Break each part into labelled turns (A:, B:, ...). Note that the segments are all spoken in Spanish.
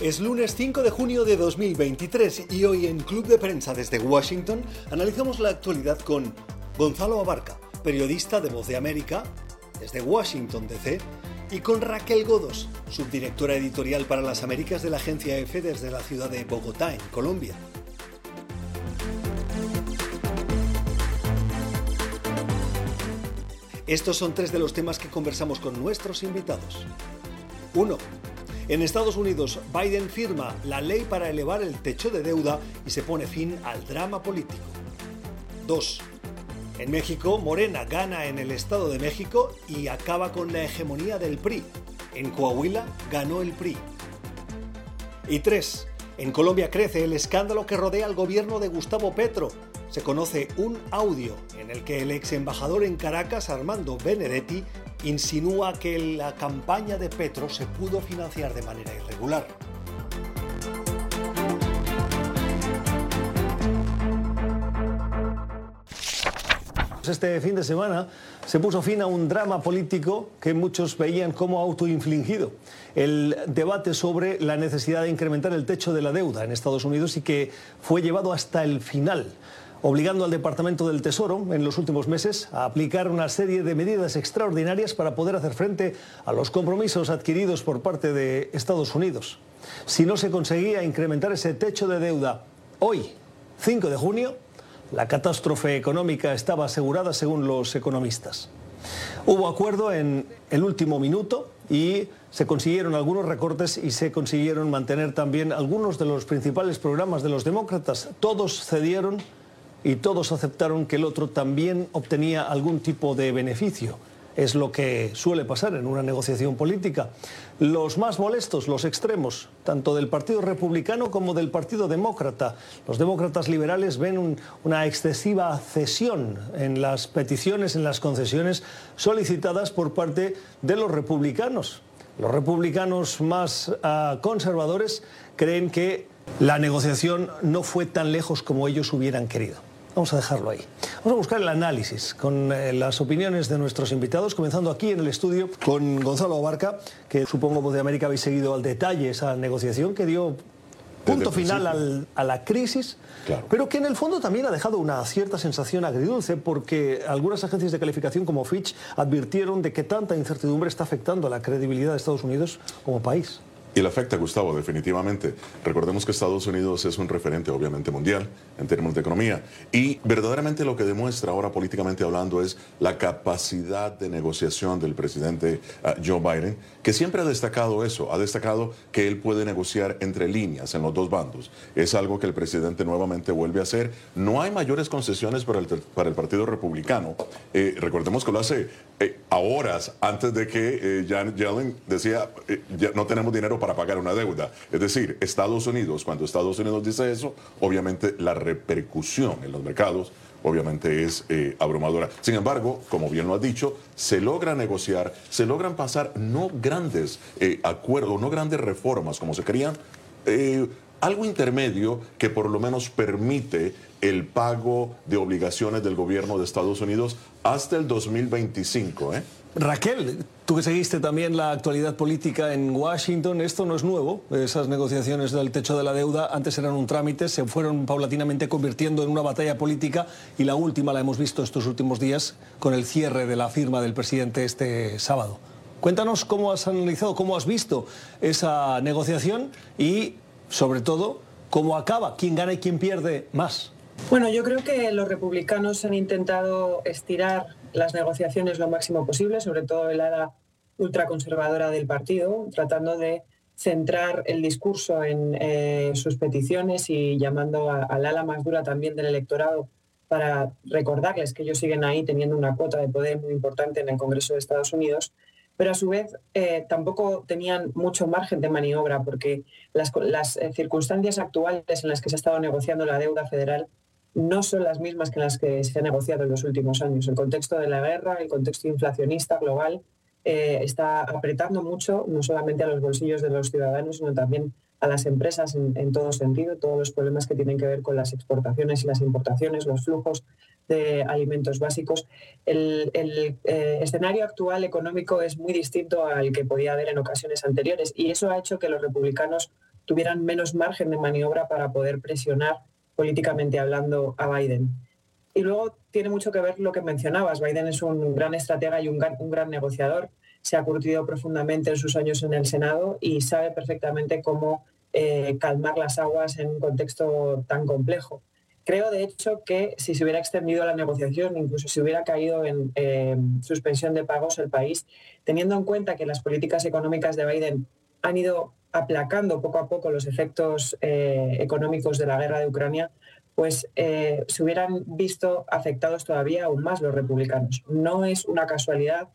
A: Es lunes 5 de junio de 2023 y hoy en Club de Prensa desde Washington analizamos la actualidad con Gonzalo Abarca, periodista de Voz de América, desde Washington DC, y con Raquel Godos, subdirectora editorial para las Américas de la agencia EFE desde la ciudad de Bogotá, en Colombia. Estos son tres de los temas que conversamos con nuestros invitados. 1. En Estados Unidos, Biden firma la ley para elevar el techo de deuda y se pone fin al drama político. 2. En México, Morena gana en el Estado de México y acaba con la hegemonía del PRI. En Coahuila ganó el PRI. Y 3. En Colombia crece el escándalo que rodea al gobierno de Gustavo Petro. Se conoce un audio en el que el ex embajador en Caracas, Armando Benedetti, insinúa que la campaña de Petro se pudo financiar de manera irregular. Este fin de semana se puso fin a un drama político que muchos veían como autoinfligido. El debate sobre la necesidad de incrementar el techo de la deuda en Estados Unidos y que fue llevado hasta el final obligando al Departamento del Tesoro en los últimos meses a aplicar una serie de medidas extraordinarias para poder hacer frente a los compromisos adquiridos por parte de Estados Unidos. Si no se conseguía incrementar ese techo de deuda hoy, 5 de junio, la catástrofe económica estaba asegurada según los economistas. Hubo acuerdo en el último minuto y se consiguieron algunos recortes y se consiguieron mantener también algunos de los principales programas de los demócratas. Todos cedieron y todos aceptaron que el otro también obtenía algún tipo de beneficio. Es lo que suele pasar en una negociación política. Los más molestos, los extremos, tanto del Partido Republicano como del Partido Demócrata. Los demócratas liberales ven una excesiva cesión en las peticiones, en las concesiones solicitadas por parte de los republicanos. Los republicanos más ah, conservadores creen que la negociación no fue tan lejos como ellos hubieran querido. Vamos a dejarlo ahí. Vamos a buscar el análisis con eh, las opiniones de nuestros invitados, comenzando aquí en el estudio con Gonzalo Abarca, que supongo vos de América habéis seguido al detalle esa negociación que dio punto final a la crisis, pero que en el fondo también ha dejado una cierta sensación agridulce porque algunas agencias de calificación como Fitch advirtieron de que tanta incertidumbre está afectando a la credibilidad de Estados Unidos como país.
B: Y le afecta, Gustavo, definitivamente. Recordemos que Estados Unidos es un referente, obviamente, mundial en términos de economía. Y verdaderamente lo que demuestra ahora políticamente hablando es la capacidad de negociación del presidente ah, Joe Biden, que siempre ha destacado eso, ha destacado que él puede negociar entre líneas en los dos bandos. Es algo que el presidente nuevamente vuelve a hacer. No hay mayores concesiones para el, para el Partido Republicano. Eh, recordemos que lo hace eh, antes de que eh, Janet Yellen decía, ya no tenemos dinero para pagar una deuda. Es decir, Estados Unidos, cuando Estados Unidos dice eso, obviamente la repercusión en los mercados obviamente es eh, abrumadora. Sin embargo, como bien lo ha dicho, se logra negociar, se logran pasar no grandes eh, acuerdos, no grandes reformas como se querían. Algo intermedio que por lo menos permite el pago de obligaciones del gobierno de Estados Unidos hasta el 2025. ¿eh?
A: Raquel, tú que seguiste también la actualidad política en Washington, esto no es nuevo. Esas negociaciones del techo de la deuda antes eran un trámite, se fueron paulatinamente convirtiendo en una batalla política y la última la hemos visto estos últimos días con el cierre de la firma del presidente este sábado. Cuéntanos cómo has analizado, cómo has visto esa negociación y, sobre todo, cómo acaba, quién gana y quién pierde más.
C: Bueno, yo creo que los republicanos han intentado estirar las negociaciones lo máximo posible, sobre todo el ala ultraconservadora del partido, tratando de centrar el discurso en eh, sus peticiones y llamando al ala más dura también del electorado para recordarles que ellos siguen ahí teniendo una cuota de poder muy importante en el Congreso de Estados Unidos, pero a su vez eh, tampoco tenían mucho margen de maniobra porque las, las eh, circunstancias actuales en las que se ha estado negociando la deuda federal no son las mismas que las que se han negociado en los últimos años. El contexto de la guerra, el contexto inflacionista global, eh, está apretando mucho, no solamente a los bolsillos de los ciudadanos, sino también a las empresas en, todo sentido, todos los problemas que tienen que ver con las exportaciones y las importaciones, los flujos de alimentos básicos. El, eh, escenario actual económico es muy distinto al que podía haber en ocasiones anteriores y eso ha hecho que los republicanos tuvieran menos margen de maniobra para poder presionar políticamente hablando a Biden. Y luego tiene mucho que ver lo que mencionabas. Biden es un gran estratega y un gran, negociador. Se ha curtido profundamente en sus años en el Senado y sabe perfectamente cómo eh, calmar las aguas en un contexto tan complejo. Creo, de hecho, que si se hubiera extendido la negociación, incluso si hubiera caído en suspensión de pagos el país, teniendo en cuenta que las políticas económicas de Biden han ido aplacando poco a poco los efectos eh, económicos de la guerra de Ucrania, pues eh, se hubieran visto afectados todavía aún más los republicanos. No es una casualidad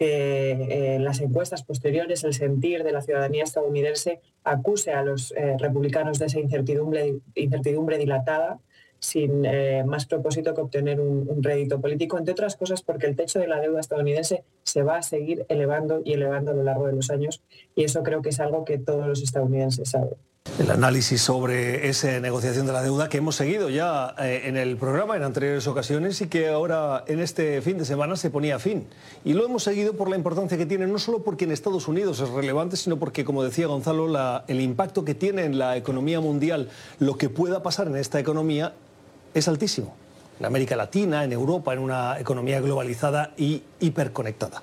C: que eh, las encuestas posteriores, el sentir de la ciudadanía estadounidense acuse a los republicanos de esa incertidumbre dilatada sin eh, más propósito que obtener un, rédito político, entre otras cosas porque el techo de la deuda estadounidense se va a seguir elevando y elevando a lo largo de los años y eso creo que es algo que todos los estadounidenses saben.
A: El análisis sobre esa negociación de la deuda que hemos seguido ya eh, en el programa en anteriores ocasiones y que ahora en este fin de semana se ponía fin. Y lo hemos seguido por la importancia que tiene, no solo porque en Estados Unidos es relevante, sino porque, como decía Gonzalo, el impacto que tiene en la economía mundial, lo que pueda pasar en esta economía es altísimo. En América Latina, en Europa, en una economía globalizada y hiperconectada.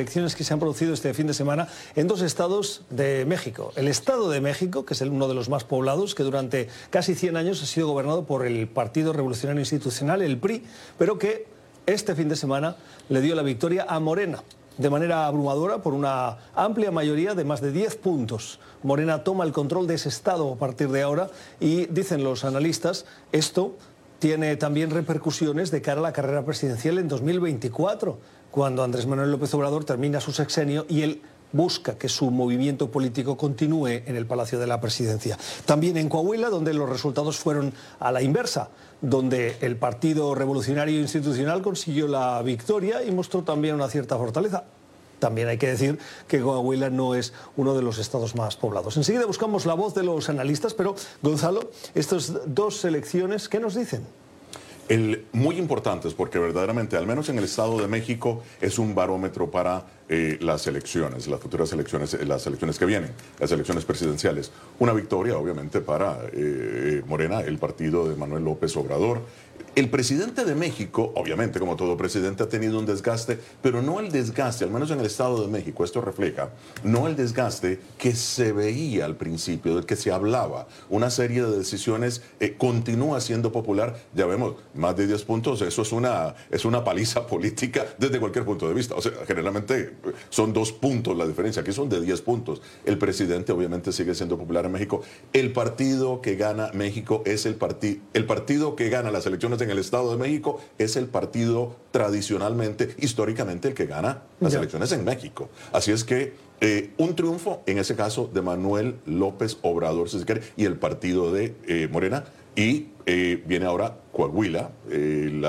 A: Elecciones que se han producido este fin de semana en dos estados de México. El Estado de México, que es uno de los más poblados, que durante casi 100 años ha sido gobernado por el Partido Revolucionario Institucional, el PRI, pero que este fin de semana le dio la victoria a Morena de manera abrumadora por una amplia mayoría de más de 10 puntos. Morena toma el control de ese Estado a partir de ahora y, dicen los analistas, esto tiene también repercusiones de cara a la carrera presidencial en 2024 cuando Andrés Manuel López Obrador termina su sexenio y él busca que su movimiento político continúe en el Palacio de la Presidencia. También en Coahuila, donde los resultados fueron a la inversa, donde el Partido Revolucionario Institucional consiguió la victoria y mostró también una cierta fortaleza. También hay que decir que Coahuila no es uno de los estados más poblados. Enseguida buscamos la voz de los analistas, pero Gonzalo, estas dos elecciones, ¿qué nos dicen?
B: Muy importantes porque verdaderamente, al menos en el Estado de México, es un barómetro para eh, las elecciones, las futuras elecciones, eh, las elecciones que vienen, las elecciones presidenciales. Una victoria, obviamente, para eh, Morena, el partido de Manuel López Obrador. El presidente de México, obviamente como todo presidente, ha tenido un desgaste, pero no el desgaste, al menos en el Estado de México, esto refleja, no el desgaste que se veía al principio, del que se hablaba. Una serie de decisiones eh, continúa siendo popular, ya vemos, más de 10 puntos, eso es una, es una paliza política desde cualquier punto de vista. O sea, generalmente eh, son dos puntos la diferencia, aquí son de 10 puntos. El presidente obviamente sigue siendo popular en México. El partido que gana México es el, partido el partido que gana las elecciones en el Estado de México es el partido tradicionalmente, históricamente, el que gana las elecciones en México. Así es que eh, un triunfo, en ese caso, de Manuel López Obrador, si se quiere, y el partido de eh, Morena. Y eh, viene ahora Coahuila, el,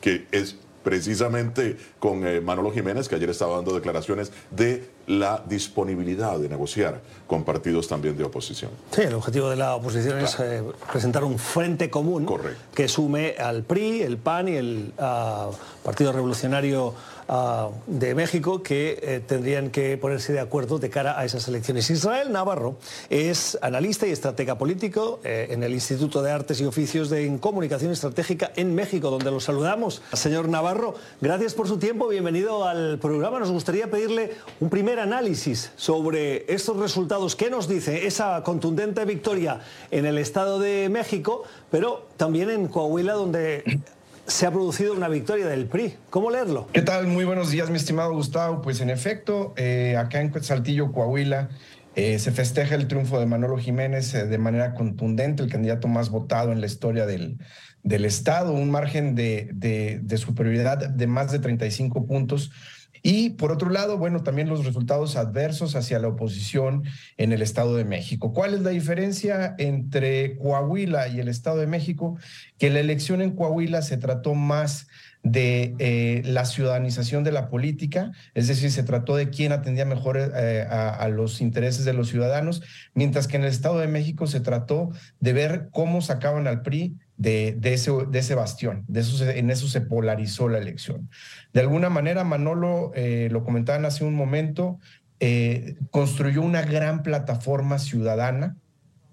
B: que es precisamente con Manolo Jiménez, que ayer estaba dando declaraciones de la disponibilidad de negociar con partidos también de oposición.
A: Sí, el objetivo de la oposición es eh, presentar un frente común que sume al PRI, el PAN y el ah, Partido Revolucionario Ah, de México que eh, tendrían que ponerse de acuerdo de cara a esas elecciones. Israel Navarro es analista y estratega político eh, en el Instituto de Artes y Oficios de Comunicación Estratégica en México, donde lo saludamos. Señor Navarro, gracias por su tiempo, bienvenido al programa. Nos gustaría pedirle un primer análisis sobre estos resultados. ¿Qué nos dice esa contundente victoria en el Estado de México, pero también en Coahuila, donde se ha producido una victoria del PRI. ¿Cómo leerlo?
D: ¿Qué tal? Muy buenos días, mi estimado Gustavo. Pues en efecto, eh, acá en Saltillo, Coahuila, eh, se festeja el triunfo de Manolo Jiménez eh, de manera contundente, el candidato más votado en la historia del, del Estado, un margen de, de, de superioridad de más de 35 puntos y por otro lado, bueno, también los resultados adversos hacia la oposición en el Estado de México. ¿Cuál es la diferencia entre Coahuila y el Estado de México? Que la elección en Coahuila se trató más de eh, la ciudadanización de la política, es decir, se trató de quién atendía mejor eh, a, los intereses de los ciudadanos, mientras que en el Estado de México se trató de ver cómo sacaban al PRI de, ese, de ese bastión, en eso se polarizó la elección. De alguna manera, Manolo, eh, lo comentaban hace un momento, construyó una gran plataforma ciudadana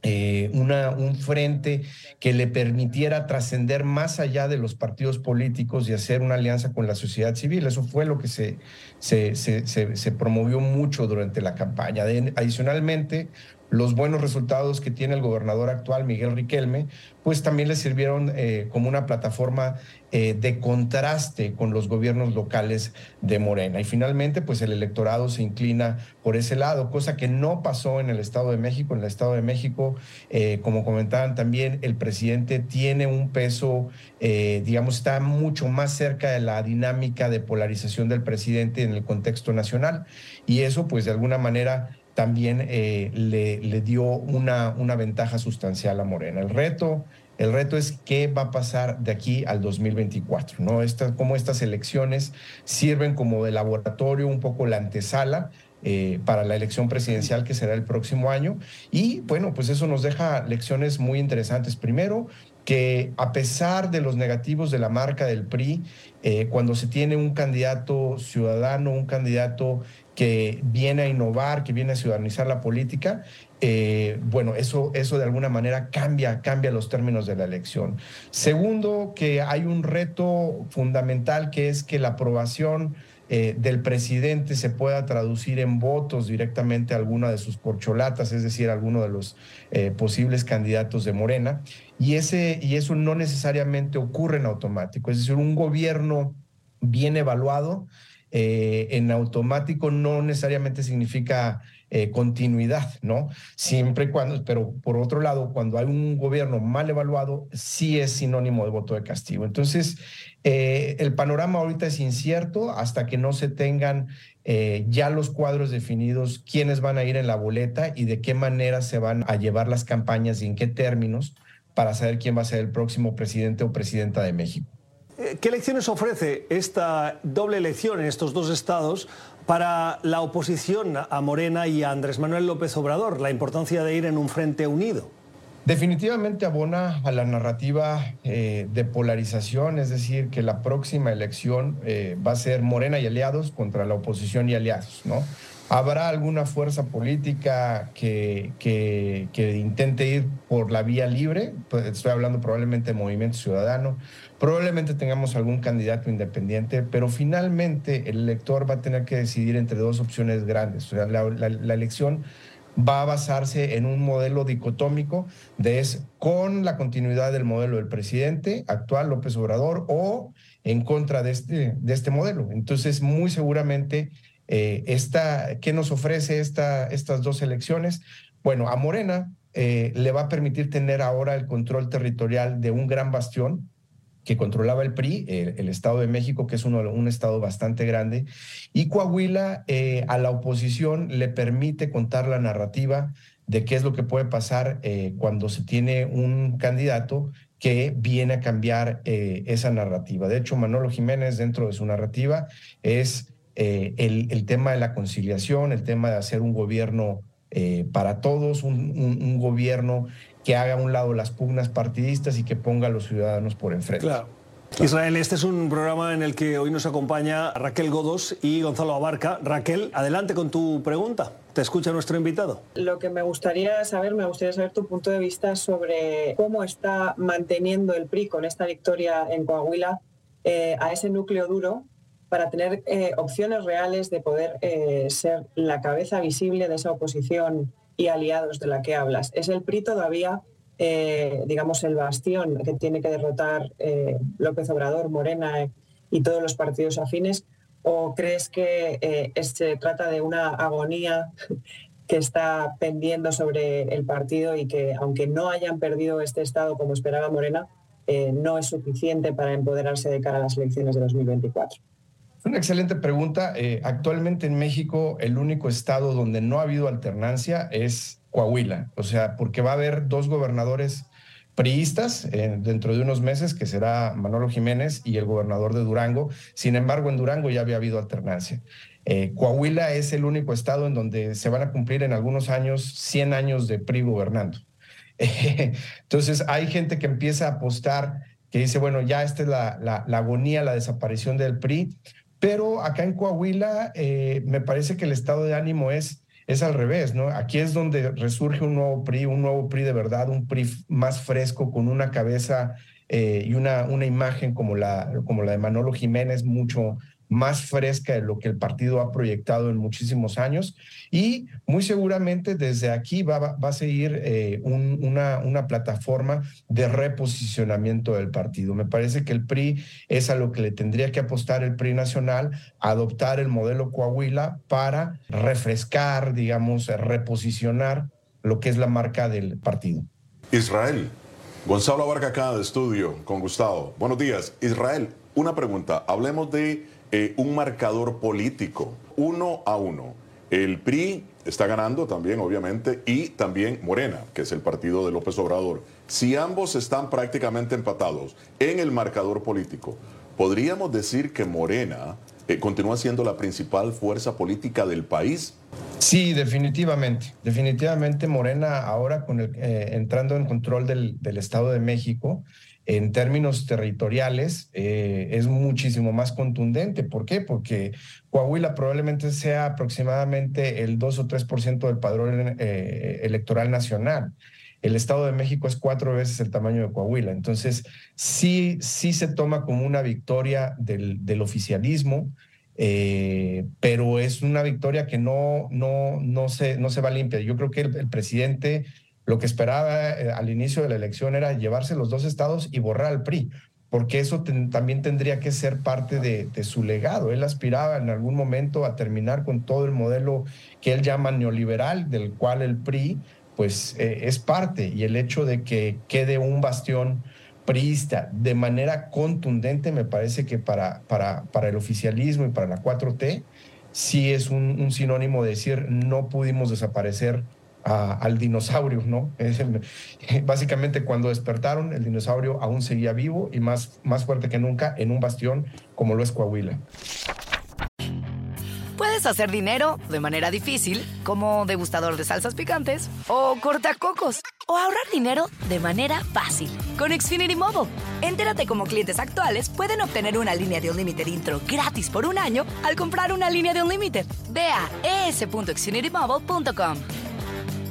D: eh, una, un frente que le permitiera trascender más allá de los partidos políticos y hacer una alianza con la sociedad civil. Eso fue lo que se, se, se, se promovió mucho durante la campaña. adicionalmente, los buenos resultados que tiene el gobernador actual, Miguel Riquelme, pues también le sirvieron eh, como una plataforma eh, de contraste con los gobiernos locales de Morena. Y finalmente, pues el electorado se inclina por ese lado, cosa que no pasó en el Estado de México. En el Estado de México, eh, como comentaban también, el presidente tiene un peso, digamos, está mucho más cerca de la dinámica de polarización del presidente en el contexto nacional. Y eso, pues de alguna manera, también eh, le, dio una, una ventaja sustancial a Morena. El reto, el reto es qué va a pasar de aquí al 2024, ¿no? Esta, cómo estas elecciones sirven como de laboratorio, un poco la antesala eh, para la elección presidencial que será el próximo año. Y bueno, pues eso nos deja lecciones muy interesantes. Primero, que a pesar de los negativos de la marca del PRI, eh, cuando se tiene un candidato ciudadano, un candidato que viene a innovar, que viene a ciudadanizar la política, eh, bueno, eso, eso de alguna manera cambia, cambia los términos de la elección. Segundo, que hay un reto fundamental que es que la aprobación eh, del presidente se pueda traducir en votos directamente a alguna de sus corcholatas, es decir, a alguno de los eh, posibles candidatos de Morena. Y, ese, y eso no necesariamente ocurre en automático, es decir, un gobierno bien evaluado eh, en automático no necesariamente significa eh, continuidad, ¿no? Siempre y cuando, pero por otro lado, cuando hay un gobierno mal evaluado, sí es sinónimo de voto de castigo. Entonces, eh, el panorama ahorita es incierto hasta que no se tengan ya los cuadros definidos, quiénes van a ir en la boleta y de qué manera se van a llevar las campañas y en qué términos para saber quién va a ser el próximo presidente o presidenta de México.
A: ¿Qué lecciones ofrece esta doble elección en estos dos estados para la oposición a Morena y a Andrés Manuel López Obrador? La importancia de ir en un frente unido.
D: Definitivamente abona a la narrativa eh, de polarización, es decir, que la próxima elección eh, va a ser Morena y aliados contra la oposición y aliados, ¿no? ¿Habrá alguna fuerza política que, que, que, intente ir por la vía libre? Pues estoy hablando probablemente de Movimiento Ciudadano. Probablemente tengamos algún candidato independiente, pero finalmente el elector va a tener que decidir entre dos opciones grandes. La, la elección va a basarse en un modelo dicotómico de es con la continuidad del modelo del presidente actual López Obrador o en contra de este, de este modelo. Entonces, muy seguramente eh, esta, ¿Qué nos ofrece esta, estas dos elecciones? Bueno, a Morena eh, le va a permitir tener ahora el control territorial de un gran bastión que controlaba el PRI, el, Estado de México, que es un estado bastante grande, y Coahuila eh, a la oposición le permite contar la narrativa de qué es lo que puede pasar cuando se tiene un candidato que viene a cambiar esa narrativa. De hecho, Manolo Jiménez, dentro de su narrativa, es eh, el, tema de la conciliación, el tema de hacer un gobierno eh, para todos, un, gobierno que haga a un lado las pugnas partidistas y que ponga a los ciudadanos por enfrente.
A: Claro. Israel, este es un programa en el que hoy nos acompaña Raquel Godos y Gonzalo Abarca. Raquel, adelante con tu pregunta. Te escucha nuestro invitado.
C: Lo que me gustaría saber, me gustaría saber tu punto de vista sobre cómo está manteniendo el PRI con esta victoria en Coahuila eh, a ese núcleo duro para tener eh, opciones reales de poder eh, ser la cabeza visible de esa oposición y aliados de la que hablas. ¿Es el PRI todavía, eh, digamos, el bastión que tiene que derrotar López Obrador, Morena y todos los partidos afines? ¿O crees que se trata de una agonía que está pendiendo sobre el partido y que, aunque no hayan perdido este Estado como esperaba Morena, no es suficiente para empoderarse de cara a las elecciones de 2024?
D: Una excelente pregunta. Eh, actualmente en México el único estado donde no ha habido alternancia es Coahuila, o sea, porque va a haber dos gobernadores priistas eh, dentro de unos meses, que será Manolo Jiménez y el gobernador de Durango. Sin embargo, en Durango ya había habido alternancia. Eh, Coahuila es el único estado en donde se van a cumplir en algunos años 100 años de PRI gobernando. entonces, hay gente que empieza a apostar, que dice, bueno, ya esta es la, la agonía, la desaparición del PRI. Pero acá en Coahuila eh, me parece que el estado de ánimo es, es al revés, ¿no? Aquí es donde resurge un nuevo PRI, un nuevo PRI de verdad, un PRI más fresco, con una cabeza eh, y una, una imagen como la, como la de Manolo Jiménez, mucho, más fresca de lo que el partido ha proyectado en muchísimos años y muy seguramente desde aquí va, va a seguir eh, una, una plataforma de reposicionamiento del partido. Me parece que el PRI es a lo que le tendría que apostar el PRI nacional, adoptar el modelo Coahuila para refrescar, digamos, reposicionar lo que es la marca del partido.
B: Israel. Gonzalo Abarca acá de estudio con Gustavo. Buenos días. Israel, una pregunta. Hablemos de eh, un marcador político, uno a uno. El PRI está ganando también, obviamente, y también Morena, que es el partido de López Obrador. Si ambos están prácticamente empatados en el marcador político, ¿podríamos decir que Morena eh, continúa siendo la principal fuerza política del país?
D: Sí, definitivamente. Definitivamente Morena ahora eh, entrando en control del Estado de México, en términos territoriales eh, es muchísimo más contundente. ¿Por qué? Porque Coahuila probablemente sea aproximadamente el 2 o 3% del padrón eh, electoral nacional. El Estado de México es cuatro veces el tamaño de Coahuila. Entonces, sí, sí se toma como una victoria del, oficialismo, eh, pero es una victoria que no, no, no, se, no se va limpia. Yo creo que el presidente lo que esperaba eh, al inicio de la elección era llevarse los dos estados y borrar al PRI, porque eso también tendría que ser parte de, su legado. Él aspiraba en algún momento a terminar con todo el modelo que él llama neoliberal, del cual el PRI pues eh, es parte, y el hecho de que quede un bastión priista de manera contundente, me parece que para, para, para el oficialismo y para la 4T, sí es un, un sinónimo de decir no pudimos desaparecer al dinosaurio, ¿no? básicamente cuando despertaron, el dinosaurio aún seguía vivo y más, más fuerte que nunca en un bastión como lo es Coahuila.
E: Puedes hacer dinero de manera difícil, como degustador de salsas picantes o cortacocos o ahorrar dinero de manera fácil con Xfinity Mobile. Entérate cómo clientes actuales pueden obtener una línea de un límite intro gratis por un año al comprar una línea de un límite. Ve a es.xfinitymobile.com.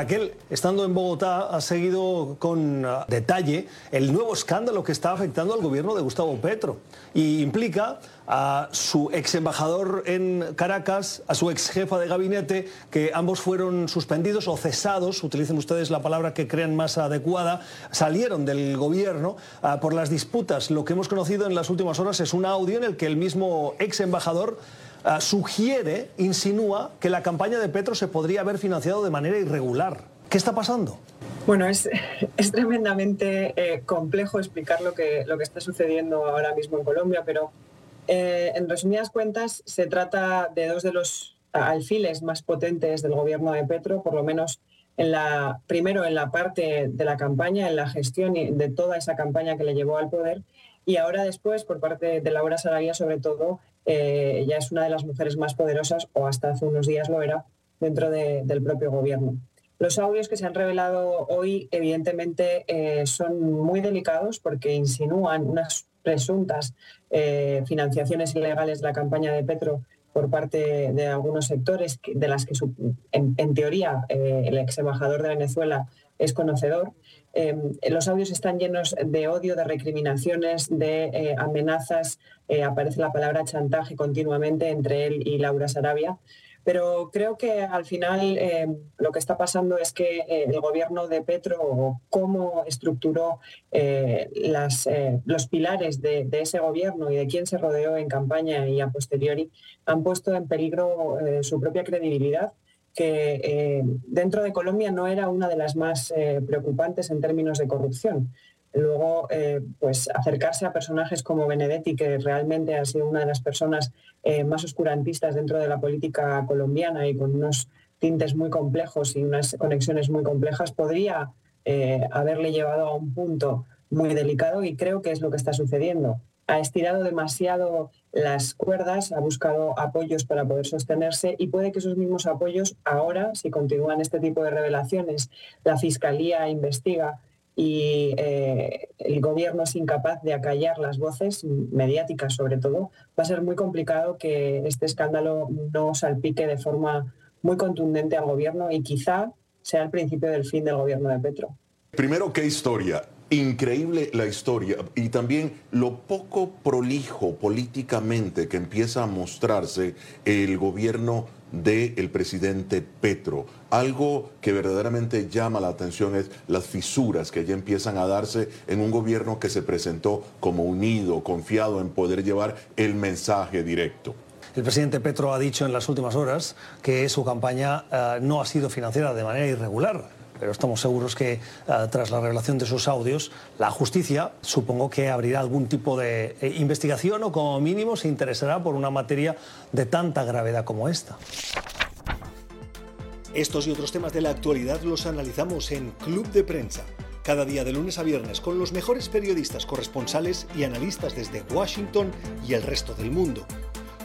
A: Raquel, estando en Bogotá, ha seguido con uh, detalle el nuevo escándalo que está afectando al gobierno de Gustavo Petro y implica a su ex embajador en Caracas, a su ex jefa de gabinete, que ambos fueron suspendidos o cesados, utilicen ustedes la palabra que crean más adecuada, salieron del gobierno uh, por las disputas. Lo que hemos conocido en las últimas horas es un audio en el que el mismo ex embajador Uh, sugiere, insinúa que la campaña de Petro se podría haber financiado de manera irregular. ¿Qué está pasando?
C: Bueno, es, es tremendamente eh, complejo explicar lo que, lo que está sucediendo ahora mismo en Colombia, pero eh, en resumidas cuentas se trata de dos de los alfiles más potentes del gobierno de Petro, por lo menos en la, primero en la parte de la campaña, en la gestión de toda esa campaña que le llevó al poder, y ahora después, por parte de Laura Sarabia, sobre todo, eh, ella es una de las mujeres más poderosas, o hasta hace unos días lo era, dentro del propio gobierno. Los audios que se han revelado hoy, evidentemente, eh, son muy delicados porque insinúan unas presuntas eh, financiaciones ilegales de la campaña de Petro por parte de algunos sectores de las que, en, teoría, el ex embajador de Venezuela es conocedor. Em, los audios están llenos de odio, de recriminaciones, de eh, amenazas. Eh, aparece la palabra chantaje continuamente entre él y Laura Sarabia. Pero creo que al final em, lo que está pasando es que eh, el gobierno de Petro, cómo estructuró las, los pilares de, de, ese gobierno y de quién se rodeó en campaña y a posteriori, han puesto en peligro su propia credibilidad que eh, dentro de Colombia no era una de las más eh, preocupantes en términos de corrupción. Luego, eh, pues acercarse a personajes como Benedetti, que realmente ha sido una de las personas más oscurantistas dentro de la política colombiana y con unos tintes muy complejos y unas conexiones muy complejas, podría haberle llevado a un punto muy delicado y creo que es lo que está sucediendo. Ha estirado demasiado las cuerdas, ha buscado apoyos para poder sostenerse y puede que esos mismos apoyos ahora, si continúan este tipo de revelaciones, la Fiscalía investiga y eh, el gobierno es incapaz de acallar las voces mediáticas sobre todo, va a ser muy complicado que este escándalo no salpique de forma muy contundente al gobierno y quizá sea el principio del fin del gobierno de Petro.
B: Primero, ¿qué historia? Increíble la historia y también lo poco prolijo políticamente que empieza a mostrarse el gobierno del presidente Petro. Algo que verdaderamente llama la atención es las fisuras que ya empiezan a darse en un gobierno que se presentó como unido, confiado en poder llevar el mensaje directo.
A: El presidente Petro ha dicho en las últimas horas que su campaña uh, no ha sido financiada de manera irregular pero estamos seguros que uh, tras la revelación de esos audios, la justicia supongo que abrirá algún tipo de eh, investigación o como mínimo se interesará por una materia de tanta gravedad como esta.
F: Estos y otros temas de la actualidad los analizamos en Club de Prensa, cada día de lunes a viernes con los mejores periodistas corresponsales y analistas desde Washington y el resto del mundo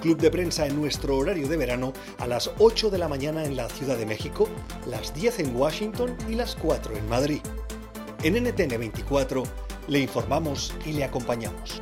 F: club de prensa en nuestro horario de verano a las 8 de la mañana en la Ciudad de México, las 10 en Washington y las 4 en Madrid. En NTN 24 le informamos y le acompañamos.